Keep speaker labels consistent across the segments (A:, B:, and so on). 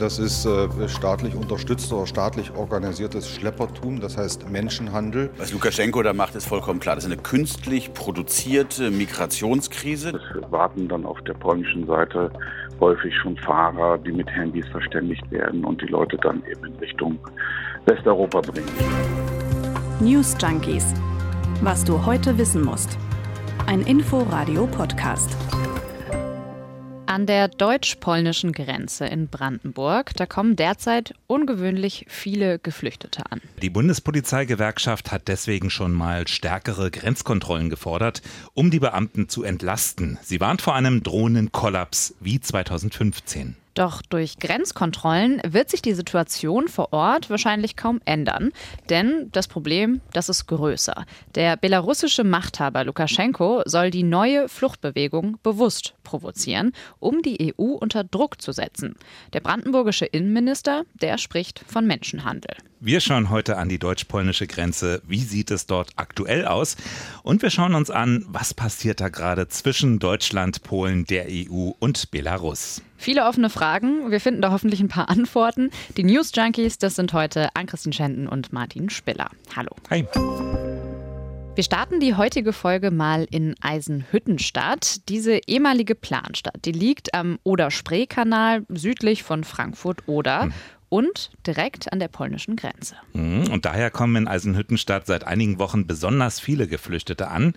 A: Das ist äh, staatlich unterstützter oder staatlich organisiertes Schleppertum, das heißt Menschenhandel.
B: Was Lukaschenko da macht, ist vollkommen klar. Das ist eine künstlich produzierte Migrationskrise.
C: Es warten dann auf der polnischen Seite häufig schon Fahrer, die mit Handys verständigt werden und die Leute dann eben in Richtung Westeuropa bringen.
D: News Junkies. Was du heute wissen musst. Ein Info-Radio-Podcast.
E: An der deutsch-polnischen Grenze in Brandenburg, da kommen derzeit ungewöhnlich viele Geflüchtete an.
F: Die Bundespolizeigewerkschaft hat deswegen schon mal stärkere Grenzkontrollen gefordert, um die Beamten zu entlasten. Sie warnt vor einem drohenden Kollaps wie 2015.
E: Doch durch Grenzkontrollen wird sich die Situation vor Ort wahrscheinlich kaum ändern. Denn das Problem, das ist größer. Der belarussische Machthaber Lukaschenko soll die neue Fluchtbewegung bewusst provozieren, um die EU unter Druck zu setzen. Der brandenburgische Innenminister, der spricht von Menschenhandel.
F: Wir schauen heute an die deutsch-polnische Grenze. Wie sieht es dort aktuell aus? Und wir schauen uns an, was passiert da gerade zwischen Deutschland, Polen, der EU und Belarus.
E: Viele offene Fragen. Wir finden da hoffentlich ein paar Antworten. Die News Junkies, das sind heute Ann-Christine Schenden und Martin Spiller. Hallo.
F: Hi.
E: Wir starten die heutige Folge mal in Eisenhüttenstadt. Diese ehemalige Planstadt, die liegt am Oder-Spree-Kanal südlich von Frankfurt-Oder. Und direkt an der polnischen Grenze.
F: Mhm, und daher kommen in Eisenhüttenstadt seit einigen Wochen besonders viele Geflüchtete an.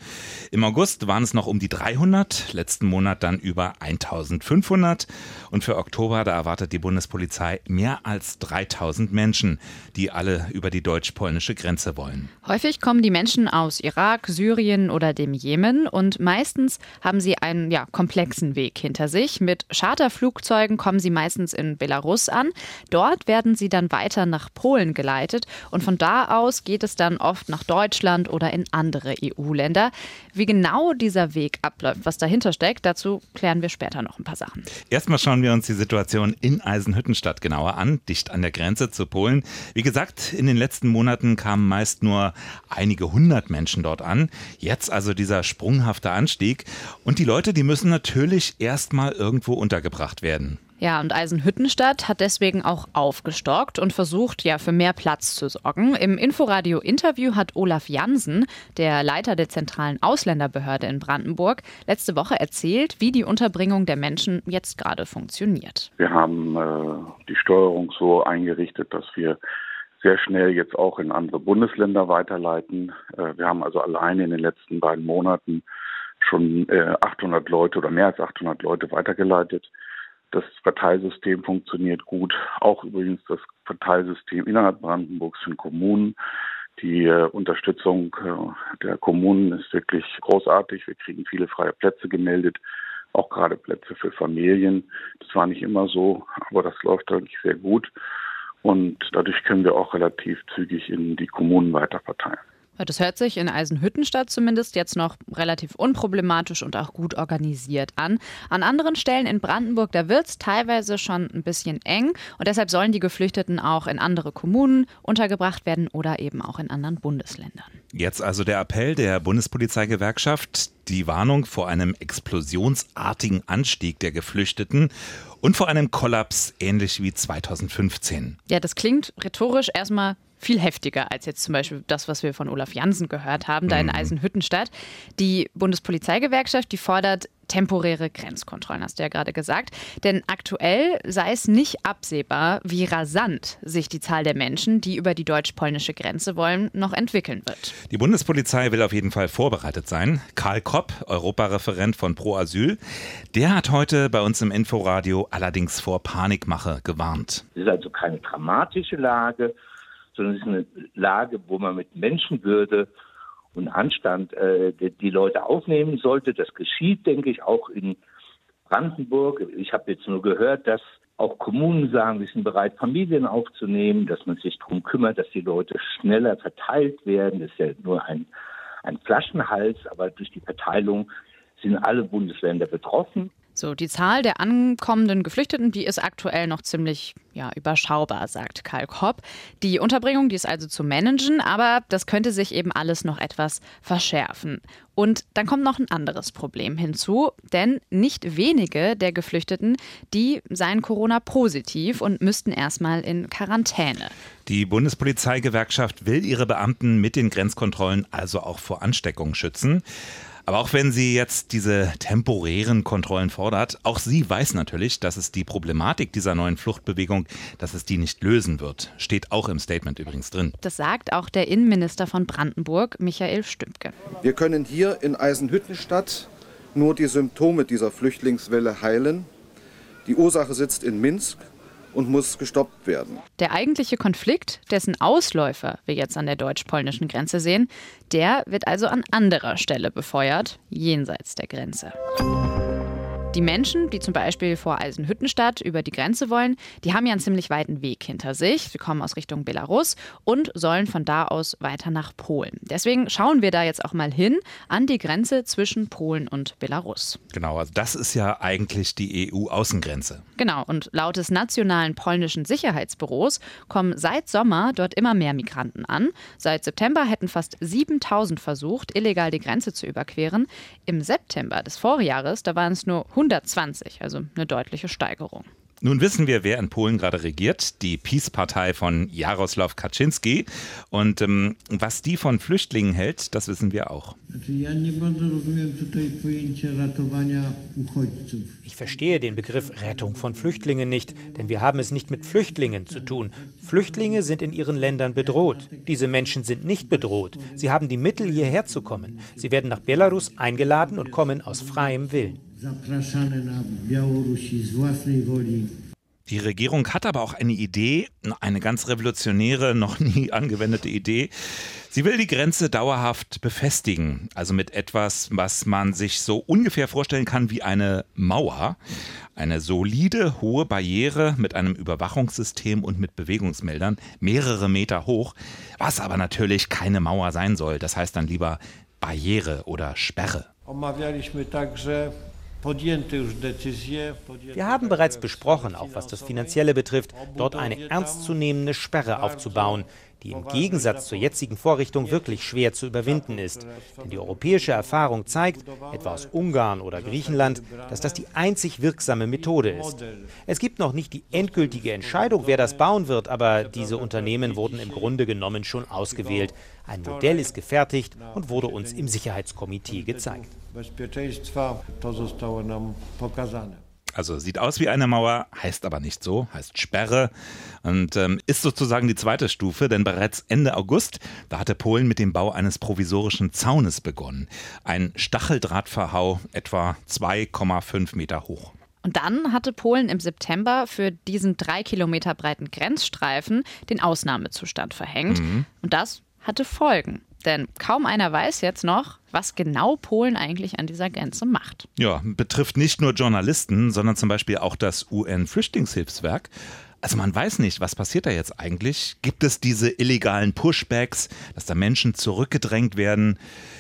F: Im August waren es noch um die 300, letzten Monat dann über 1500. Und für Oktober, da erwartet die Bundespolizei mehr als 3000 Menschen, die alle über die deutsch-polnische Grenze wollen.
E: Häufig kommen die Menschen aus Irak, Syrien oder dem Jemen und meistens haben sie einen ja, komplexen Weg hinter sich. Mit Charterflugzeugen kommen sie meistens in Belarus an. Dort werden sie dann weiter nach Polen geleitet und von da aus geht es dann oft nach Deutschland oder in andere EU-Länder. Wie genau dieser Weg abläuft, was dahinter steckt, dazu klären wir später noch ein paar Sachen.
F: Erstmal schauen wir uns die Situation in Eisenhüttenstadt genauer an, dicht an der Grenze zu Polen. Wie gesagt, in den letzten Monaten kamen meist nur einige hundert Menschen dort an. Jetzt also dieser sprunghafte Anstieg. Und die Leute, die müssen natürlich erstmal irgendwo untergebracht werden.
E: Ja, und Eisenhüttenstadt hat deswegen auch aufgestockt und versucht, ja, für mehr Platz zu sorgen. Im Inforadio-Interview hat Olaf Jansen, der Leiter der zentralen Ausländerbehörde in Brandenburg, letzte Woche erzählt, wie die Unterbringung der Menschen jetzt gerade funktioniert.
C: Wir haben äh, die Steuerung so eingerichtet, dass wir sehr schnell jetzt auch in andere Bundesländer weiterleiten. Äh, wir haben also alleine in den letzten beiden Monaten schon äh, 800 Leute oder mehr als 800 Leute weitergeleitet. Das Verteilsystem funktioniert gut. Auch übrigens das Verteilsystem innerhalb Brandenburgs für Kommunen. Die äh, Unterstützung äh, der Kommunen ist wirklich großartig. Wir kriegen viele freie Plätze gemeldet, auch gerade Plätze für Familien. Das war nicht immer so, aber das läuft eigentlich sehr gut. Und dadurch können wir auch relativ zügig in die Kommunen weiterverteilen.
E: Das hört sich in Eisenhüttenstadt zumindest jetzt noch relativ unproblematisch und auch gut organisiert an. An anderen Stellen in Brandenburg, da wird es teilweise schon ein bisschen eng und deshalb sollen die Geflüchteten auch in andere Kommunen untergebracht werden oder eben auch in anderen Bundesländern.
F: Jetzt also der Appell der Bundespolizeigewerkschaft, die Warnung vor einem explosionsartigen Anstieg der Geflüchteten und vor einem Kollaps ähnlich wie 2015.
E: Ja, das klingt rhetorisch erstmal viel heftiger als jetzt zum Beispiel das, was wir von Olaf Jansen gehört haben, da in mhm. Eisenhüttenstadt. Die Bundespolizeigewerkschaft, die fordert temporäre Grenzkontrollen, hast du ja gerade gesagt. Denn aktuell sei es nicht absehbar, wie rasant sich die Zahl der Menschen, die über die deutsch-polnische Grenze wollen, noch entwickeln wird.
F: Die Bundespolizei will auf jeden Fall vorbereitet sein. Karl Kopp, Europareferent von Pro Asyl, der hat heute bei uns im Inforadio allerdings vor Panikmache gewarnt.
G: Es ist also keine dramatische Lage, sondern es ist eine Lage, wo man mit Menschenwürde und Anstand äh, die, die, Leute aufnehmen sollte. Das geschieht, denke ich, auch in Brandenburg. Ich habe jetzt nur gehört, dass auch Kommunen sagen, sie sind bereit, Familien aufzunehmen, dass man sich darum kümmert, dass die Leute schneller verteilt werden. Das ist ja nur ein, ein Flaschenhals, aber durch die Verteilung sind alle Bundesländer betroffen.
E: So, die Zahl der ankommenden Geflüchteten, die ist aktuell noch ziemlich ja, überschaubar, sagt Karl Kopp. Die Unterbringung, die ist also zu managen, aber das könnte sich eben alles noch etwas verschärfen. Und dann kommt noch ein anderes Problem hinzu, denn nicht wenige der Geflüchteten, die seien Corona-positiv und müssten erstmal in Quarantäne.
F: Die Bundespolizeigewerkschaft will ihre Beamten mit den Grenzkontrollen also auch vor Ansteckung schützen. Aber auch wenn sie jetzt diese temporären Kontrollen fordert, auch sie weiß natürlich, dass es die Problematik dieser neuen Fluchtbewegung, dass es die nicht lösen wird. Steht auch im Statement übrigens drin.
E: Das sagt auch der Innenminister von Brandenburg, Michael Stümpke.
A: Wir können hier in Eisenhüttenstadt nur die Symptome dieser Flüchtlingswelle heilen. Die Ursache sitzt in Minsk und muss gestoppt werden.
E: Der eigentliche Konflikt, dessen Ausläufer wir jetzt an der deutsch-polnischen Grenze sehen, der wird also an anderer Stelle befeuert, jenseits der Grenze. Die Menschen, die zum Beispiel vor Eisenhüttenstadt über die Grenze wollen, die haben ja einen ziemlich weiten Weg hinter sich. Sie kommen aus Richtung Belarus und sollen von da aus weiter nach Polen. Deswegen schauen wir da jetzt auch mal hin an die Grenze zwischen Polen und Belarus.
F: Genau, also das ist ja eigentlich die EU-Außengrenze.
E: Genau, und laut des nationalen polnischen Sicherheitsbüros kommen seit Sommer dort immer mehr Migranten an. Seit September hätten fast 7000 versucht, illegal die Grenze zu überqueren. Im September des Vorjahres, da waren es nur 100 120, also eine deutliche Steigerung.
F: Nun wissen wir, wer in Polen gerade regiert, die Peace-Partei von Jaroslaw Kaczynski. Und ähm, was die von Flüchtlingen hält, das wissen wir auch.
H: Ich verstehe den Begriff Rettung von Flüchtlingen nicht, denn wir haben es nicht mit Flüchtlingen zu tun. Flüchtlinge sind in ihren Ländern bedroht. Diese Menschen sind nicht bedroht. Sie haben die Mittel, hierher zu kommen. Sie werden nach Belarus eingeladen und kommen aus freiem Willen.
F: Die Regierung hat aber auch eine Idee, eine ganz revolutionäre, noch nie angewendete Idee. Sie will die Grenze dauerhaft befestigen, also mit etwas, was man sich so ungefähr vorstellen kann wie eine Mauer. Eine solide, hohe Barriere mit einem Überwachungssystem und mit Bewegungsmeldern, mehrere Meter hoch, was aber natürlich keine Mauer sein soll. Das heißt dann lieber Barriere oder Sperre.
H: Wir haben bereits besprochen, auch was das Finanzielle betrifft, dort eine ernstzunehmende Sperre aufzubauen, die im Gegensatz zur jetzigen Vorrichtung wirklich schwer zu überwinden ist. Denn die europäische Erfahrung zeigt, etwa aus Ungarn oder Griechenland, dass das die einzig wirksame Methode ist. Es gibt noch nicht die endgültige Entscheidung, wer das bauen wird, aber diese Unternehmen wurden im Grunde genommen schon ausgewählt. Ein Modell ist gefertigt und wurde uns im Sicherheitskomitee gezeigt.
F: Also sieht aus wie eine Mauer, heißt aber nicht so, heißt Sperre und ähm, ist sozusagen die zweite Stufe, denn bereits Ende August, da hatte Polen mit dem Bau eines provisorischen Zaunes begonnen. Ein Stacheldrahtverhau etwa 2,5 Meter hoch.
E: Und dann hatte Polen im September für diesen drei Kilometer breiten Grenzstreifen den Ausnahmezustand verhängt. Mhm. Und das hatte Folgen. Denn kaum einer weiß jetzt noch, was genau Polen eigentlich an dieser Grenze macht.
F: Ja, betrifft nicht nur Journalisten, sondern zum Beispiel auch das UN-Flüchtlingshilfswerk. Also man weiß nicht, was passiert da jetzt eigentlich? Gibt es diese illegalen Pushbacks, dass da Menschen zurückgedrängt werden?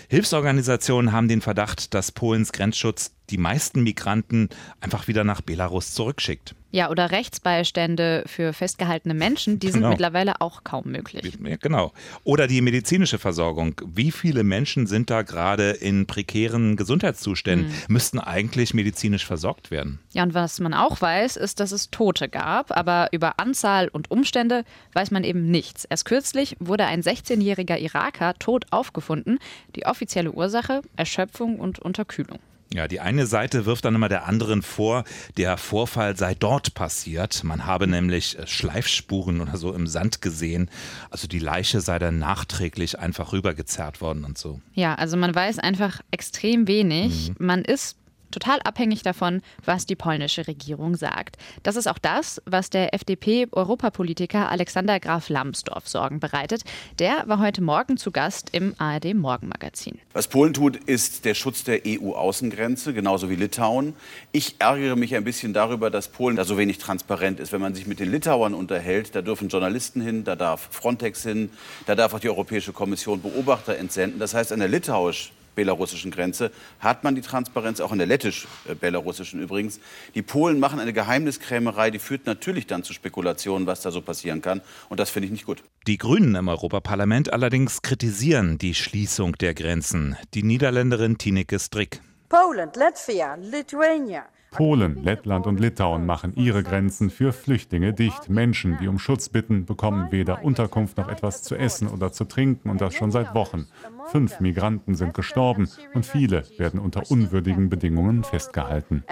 F: Hilfsorganisationen haben den Verdacht, dass Polens Grenzschutz die meisten Migranten einfach wieder nach Belarus zurückschickt.
E: Ja, oder Rechtsbeistände für festgehaltene Menschen, die sind genau. mittlerweile auch kaum möglich.
F: Genau. Oder die medizinische Versorgung. Wie viele Menschen sind da gerade in prekären Gesundheitszuständen, mhm. müssten eigentlich medizinisch versorgt werden?
E: Ja, und was man auch weiß, ist, dass es Tote gab, aber über Anzahl und Umstände weiß man eben nichts. Erst kürzlich wurde ein 16-jähriger Iraker tot aufgefunden. Die offizielle Ursache Erschöpfung und Unterkühlung.
F: Ja, die eine Seite wirft dann immer der anderen vor, der Vorfall sei dort passiert. Man habe nämlich äh, Schleifspuren oder so im Sand gesehen. Also die Leiche sei dann nachträglich einfach rübergezerrt worden und so.
E: Ja, also man weiß einfach extrem wenig. Mhm. Man ist total abhängig davon, was die polnische Regierung sagt. Das ist auch das, was der FDP-Europapolitiker Alexander Graf Lambsdorff Sorgen bereitet. Der war heute Morgen zu Gast im ARD Morgenmagazin.
B: Was Polen tut, ist der Schutz der EU-Außengrenze, genauso wie Litauen. Ich ärgere mich ein bisschen darüber, dass Polen da so wenig transparent ist. Wenn man sich mit den Litauern unterhält, da dürfen Journalisten hin, da darf Frontex hin, da darf auch die Europäische Kommission Beobachter entsenden. Das heißt, an der litauisch belarussischen Grenze hat man die Transparenz, auch in der lettisch-belarussischen übrigens. Die Polen machen eine Geheimniskrämerei, die führt natürlich dann zu Spekulationen, was da so passieren kann. Und das finde ich nicht gut.
F: Die Grünen im Europaparlament allerdings kritisieren die Schließung der Grenzen. Die Niederländerin Tineke Strick.
I: Poland, Latvia, Lithuania.
J: Polen, Lettland und Litauen machen ihre Grenzen für Flüchtlinge dicht. Menschen, die um Schutz bitten, bekommen weder Unterkunft noch etwas zu essen oder zu trinken und das schon seit Wochen. Fünf Migranten sind gestorben und viele werden unter unwürdigen Bedingungen festgehalten.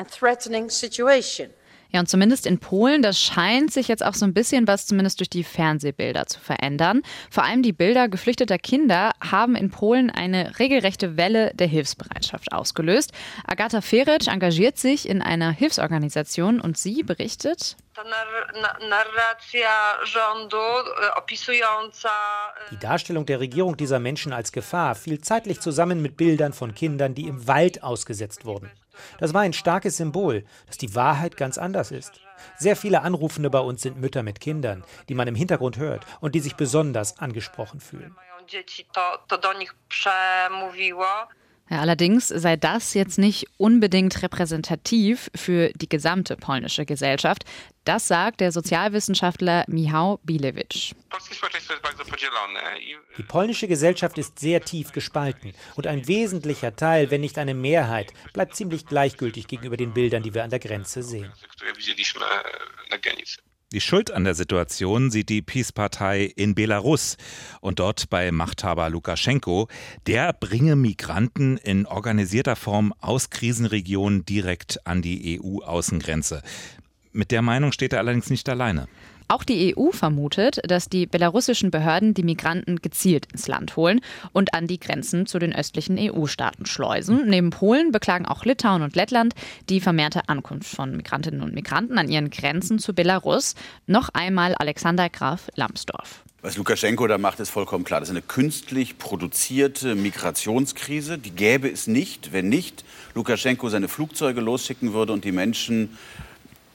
E: Ja, und zumindest in Polen, das scheint sich jetzt auch so ein bisschen was zumindest durch die Fernsehbilder zu verändern. Vor allem die Bilder geflüchteter Kinder haben in Polen eine regelrechte Welle der Hilfsbereitschaft ausgelöst. Agatha Feric engagiert sich in einer Hilfsorganisation und sie berichtet.
H: Die Darstellung der Regierung dieser Menschen als Gefahr fiel zeitlich zusammen mit Bildern von Kindern, die im Wald ausgesetzt wurden. Das war ein starkes Symbol, dass die Wahrheit ganz anders ist. Sehr viele Anrufende bei uns sind Mütter mit Kindern, die man im Hintergrund hört und die sich besonders angesprochen fühlen.
E: Ja, allerdings sei das jetzt nicht unbedingt repräsentativ für die gesamte polnische Gesellschaft. Das sagt der Sozialwissenschaftler Michał Bilewicz.
H: Die polnische Gesellschaft ist sehr tief gespalten und ein wesentlicher Teil, wenn nicht eine Mehrheit, bleibt ziemlich gleichgültig gegenüber den Bildern, die wir an der Grenze sehen.
F: Die Schuld an der Situation sieht die Peace-Partei in Belarus und dort bei Machthaber Lukaschenko. Der bringe Migranten in organisierter Form aus Krisenregionen direkt an die EU-Außengrenze. Mit der Meinung steht er allerdings nicht alleine.
E: Auch die EU vermutet, dass die belarussischen Behörden die Migranten gezielt ins Land holen und an die Grenzen zu den östlichen EU-Staaten schleusen. Neben Polen beklagen auch Litauen und Lettland die vermehrte Ankunft von Migrantinnen und Migranten an ihren Grenzen zu Belarus. Noch einmal Alexander Graf Lambsdorff.
B: Was Lukaschenko da macht, ist vollkommen klar. Das ist eine künstlich produzierte Migrationskrise. Die gäbe es nicht, wenn nicht Lukaschenko seine Flugzeuge losschicken würde und die Menschen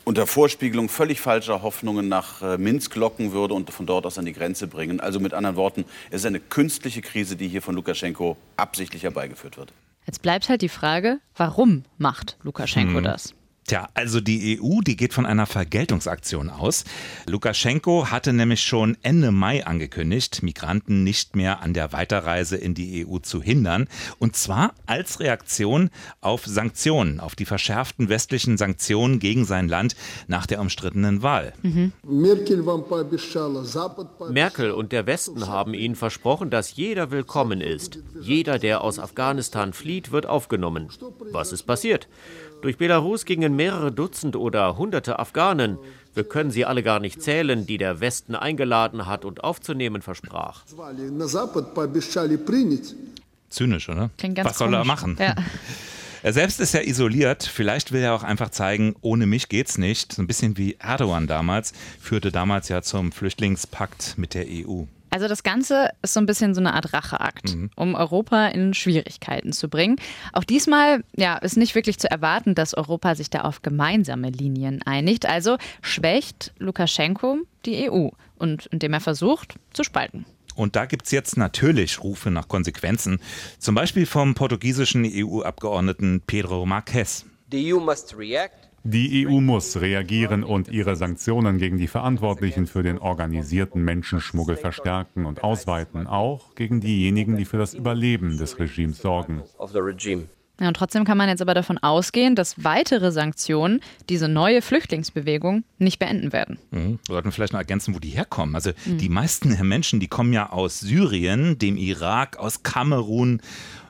B: unter Vorspiegelung völlig falscher Hoffnungen nach äh, Minsk locken würde und von dort aus an die Grenze bringen. Also mit anderen Worten, es ist eine künstliche Krise, die hier von Lukaschenko absichtlich herbeigeführt wird.
E: Jetzt bleibt halt die Frage, warum macht Lukaschenko hm. das?
F: Tja, also die EU, die geht von einer Vergeltungsaktion aus. Lukaschenko hatte nämlich schon Ende Mai angekündigt, Migranten nicht mehr an der Weiterreise in die EU zu hindern. Und zwar als Reaktion auf Sanktionen, auf die verschärften westlichen Sanktionen gegen sein Land nach der umstrittenen Wahl. Mhm.
K: Merkel und der Westen haben ihnen versprochen, dass jeder willkommen ist. Jeder, der aus Afghanistan flieht, wird aufgenommen. Was ist passiert? Durch Belarus gingen mehrere Dutzend oder hunderte Afghanen. Wir können sie alle gar nicht zählen, die der Westen eingeladen hat und aufzunehmen versprach.
F: Zynisch, oder?
E: Klingt ganz
F: Was soll
E: komisch.
F: er machen?
E: Ja.
F: Er selbst ist ja isoliert. Vielleicht will er auch einfach zeigen, ohne mich geht's nicht. So ein bisschen wie Erdogan damals, führte damals ja zum Flüchtlingspakt mit der EU.
E: Also das Ganze ist so ein bisschen so eine Art Racheakt, mhm. um Europa in Schwierigkeiten zu bringen. Auch diesmal ja, ist nicht wirklich zu erwarten, dass Europa sich da auf gemeinsame Linien einigt. Also schwächt Lukaschenko die EU und indem er versucht zu spalten.
F: Und da gibt es jetzt natürlich Rufe nach Konsequenzen, zum Beispiel vom portugiesischen EU-Abgeordneten Pedro Marques.
L: The EU must react
J: die EU muss reagieren und ihre Sanktionen gegen die Verantwortlichen für den organisierten Menschenschmuggel verstärken und ausweiten, auch gegen diejenigen, die für das Überleben des Regimes sorgen.
E: Ja, und trotzdem kann man jetzt aber davon ausgehen, dass weitere Sanktionen diese neue Flüchtlingsbewegung nicht beenden werden.
F: Mhm. Wir sollten vielleicht noch ergänzen, wo die herkommen. Also mhm. die meisten Menschen, die kommen ja aus Syrien, dem Irak, aus Kamerun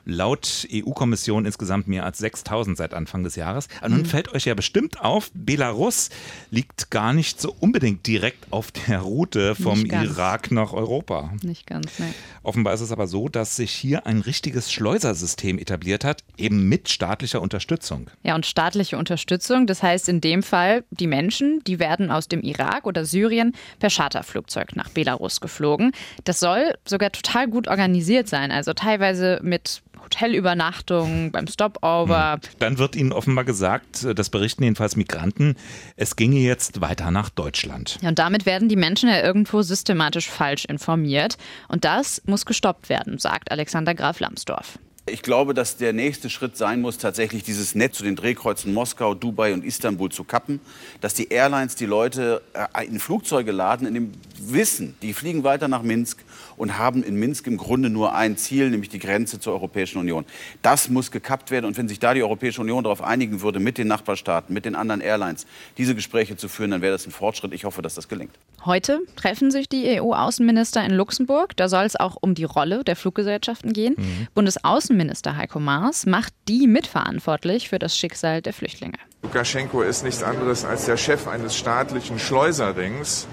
F: laut EU-Kommission insgesamt mehr als 6000 seit Anfang des Jahres. Aber nun mhm. fällt euch ja bestimmt auf, Belarus liegt gar nicht so unbedingt direkt auf der Route vom Irak nach Europa.
E: Nicht ganz, ne.
F: Offenbar ist es aber so, dass sich hier ein richtiges Schleusersystem etabliert hat, eben mit staatlicher Unterstützung.
E: Ja, und staatliche Unterstützung, das heißt in dem Fall, die Menschen, die werden aus dem Irak oder Syrien per Charterflugzeug nach Belarus geflogen. Das soll sogar total gut organisiert sein, also teilweise mit Hotelübernachtungen, beim Stopover. Hm.
F: Dann wird ihnen offenbar gesagt, das berichten jedenfalls Migranten, es ginge jetzt weiter nach Deutschland.
E: Ja, und damit werden die Menschen ja irgendwo systematisch falsch informiert. Und das muss gestoppt werden, sagt Alexander Graf Lambsdorff.
B: Ich glaube, dass der nächste Schritt sein muss, tatsächlich dieses Netz zu den Drehkreuzen Moskau, Dubai und Istanbul zu kappen. Dass die Airlines die Leute äh, in Flugzeuge laden, in dem Wissen, die fliegen weiter nach Minsk und haben in Minsk im Grunde nur ein Ziel, nämlich die Grenze zur Europäischen Union. Das muss gekappt werden. Und wenn sich da die Europäische Union darauf einigen würde, mit den Nachbarstaaten, mit den anderen Airlines, diese Gespräche zu führen, dann wäre das ein Fortschritt. Ich hoffe, dass das gelingt.
E: Heute treffen sich die EU-Außenminister in Luxemburg. Da soll es auch um die Rolle der Fluggesellschaften gehen. Mhm. Bundesaußenminister Heiko Maas macht die mitverantwortlich für das Schicksal der Flüchtlinge.
L: Lukaschenko ist nichts anderes als der Chef eines staatlichen Schleuserrings.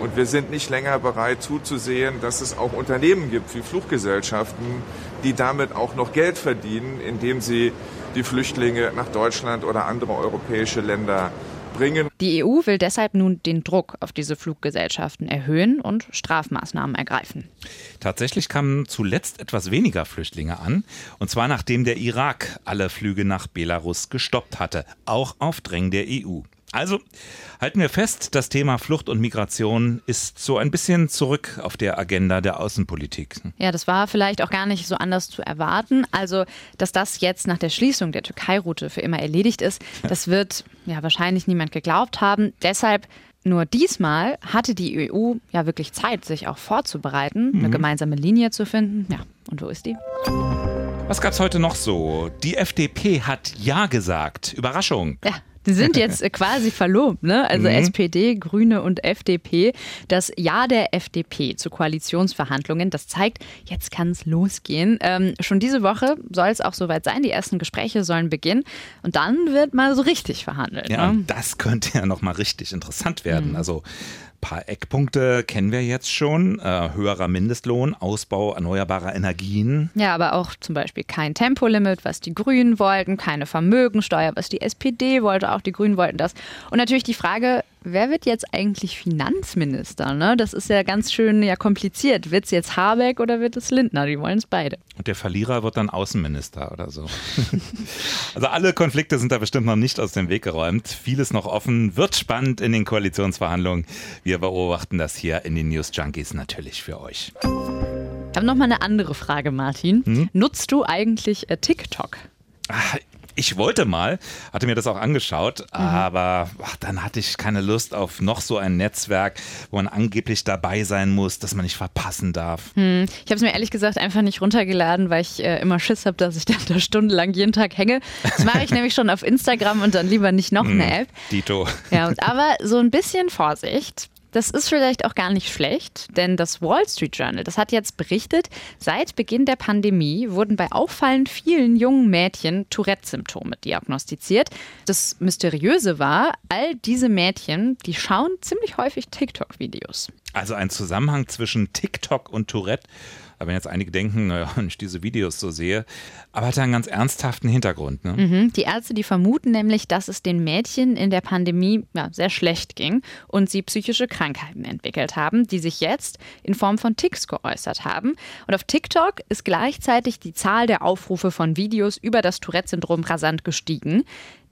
L: Und wir sind nicht länger bereit zuzusehen, dass es auch Unternehmen gibt wie Fluggesellschaften, die damit auch noch Geld verdienen, indem sie die Flüchtlinge nach Deutschland oder andere europäische Länder bringen.
E: Die EU will deshalb nun den Druck auf diese Fluggesellschaften erhöhen und Strafmaßnahmen ergreifen.
F: Tatsächlich kamen zuletzt etwas weniger Flüchtlinge an, und zwar nachdem der Irak alle Flüge nach Belarus gestoppt hatte, auch auf Drängen der EU. Also halten wir fest, das Thema Flucht und Migration ist so ein bisschen zurück auf der Agenda der Außenpolitik.
E: Ja, das war vielleicht auch gar nicht so anders zu erwarten. Also, dass das jetzt nach der Schließung der Türkei-Route für immer erledigt ist, das wird ja wahrscheinlich niemand geglaubt haben. Deshalb nur diesmal hatte die EU ja wirklich Zeit, sich auch vorzubereiten, mhm. eine gemeinsame Linie zu finden. Ja, und wo ist die?
F: Was gab's heute noch so? Die FDP hat Ja gesagt. Überraschung.
E: Ja. Die sind jetzt quasi verlobt, ne? Also mhm. SPD, Grüne und FDP. Das Ja der FDP zu Koalitionsverhandlungen, das zeigt, jetzt kann es losgehen. Ähm, schon diese Woche soll es auch soweit sein. Die ersten Gespräche sollen beginnen. Und dann wird mal so richtig verhandelt.
F: Ja,
E: ne?
F: das könnte ja nochmal richtig interessant werden. Mhm. Also paar Eckpunkte kennen wir jetzt schon. Äh, höherer Mindestlohn, Ausbau erneuerbarer Energien.
E: Ja, aber auch zum Beispiel kein Tempolimit, was die Grünen wollten, keine Vermögensteuer, was die SPD wollte, auch die Grünen wollten das. Und natürlich die Frage, wer wird jetzt eigentlich Finanzminister? Ne? Das ist ja ganz schön ja, kompliziert. Wird es jetzt Habeck oder wird es Lindner? Die wollen es beide.
F: Und der Verlierer wird dann Außenminister oder so. also alle Konflikte sind da bestimmt noch nicht aus dem Weg geräumt. Vieles noch offen, wird spannend in den Koalitionsverhandlungen. Wir beobachten das hier in den News Junkies natürlich für euch.
E: Ich habe noch mal eine andere Frage, Martin. Hm? Nutzt du eigentlich äh, TikTok?
F: Ach, ich wollte mal, hatte mir das auch angeschaut, mhm. aber ach, dann hatte ich keine Lust auf noch so ein Netzwerk, wo man angeblich dabei sein muss, dass man nicht verpassen darf.
E: Hm. Ich habe es mir ehrlich gesagt einfach nicht runtergeladen, weil ich äh, immer Schiss habe, dass ich dann da stundenlang jeden Tag hänge. Das mache ich nämlich schon auf Instagram und dann lieber nicht noch eine hm, App.
F: Dito.
E: Ja, aber so ein bisschen Vorsicht. Das ist vielleicht auch gar nicht schlecht, denn das Wall Street Journal, das hat jetzt berichtet, seit Beginn der Pandemie wurden bei auffallend vielen jungen Mädchen Tourette-Symptome diagnostiziert. Das Mysteriöse war, all diese Mädchen, die schauen ziemlich häufig TikTok-Videos.
F: Also ein Zusammenhang zwischen TikTok und Tourette. Aber wenn jetzt einige denken, naja, wenn ich diese Videos so sehe, aber hat einen ganz ernsthaften Hintergrund. Ne?
E: Mhm. Die Ärzte, die vermuten nämlich, dass es den Mädchen in der Pandemie ja, sehr schlecht ging und sie psychische Krankheiten entwickelt haben, die sich jetzt in Form von Ticks geäußert haben. Und auf TikTok ist gleichzeitig die Zahl der Aufrufe von Videos über das Tourette-Syndrom rasant gestiegen.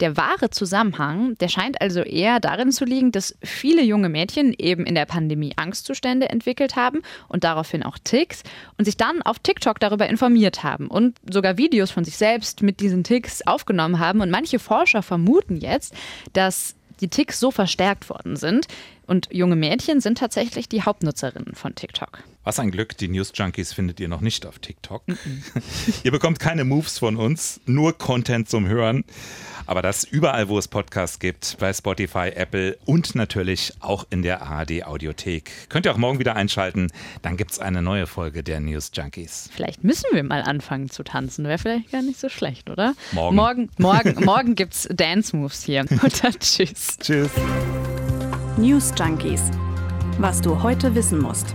E: Der wahre Zusammenhang, der scheint also eher darin zu liegen, dass viele junge Mädchen eben in der Pandemie Angstzustände entwickelt haben und daraufhin auch Ticks und sich dann auf TikTok darüber informiert haben und sogar Videos von sich selbst mit diesen Ticks aufgenommen haben. Und manche Forscher vermuten jetzt, dass die Ticks so verstärkt worden sind. Und junge Mädchen sind tatsächlich die Hauptnutzerinnen von TikTok.
F: Was ein Glück, die News Junkies findet ihr noch nicht auf TikTok. Mm -mm. ihr bekommt keine Moves von uns, nur Content zum Hören. Aber das überall, wo es Podcasts gibt, bei Spotify, Apple und natürlich auch in der ARD Audiothek. Könnt ihr auch morgen wieder einschalten, dann gibt es eine neue Folge der News Junkies.
E: Vielleicht müssen wir mal anfangen zu tanzen, wäre vielleicht gar nicht so schlecht, oder?
F: Morgen.
E: Morgen, morgen, morgen gibt es Dance Moves hier. Und dann tschüss.
F: Tschüss.
D: News Junkies. Was du heute wissen musst.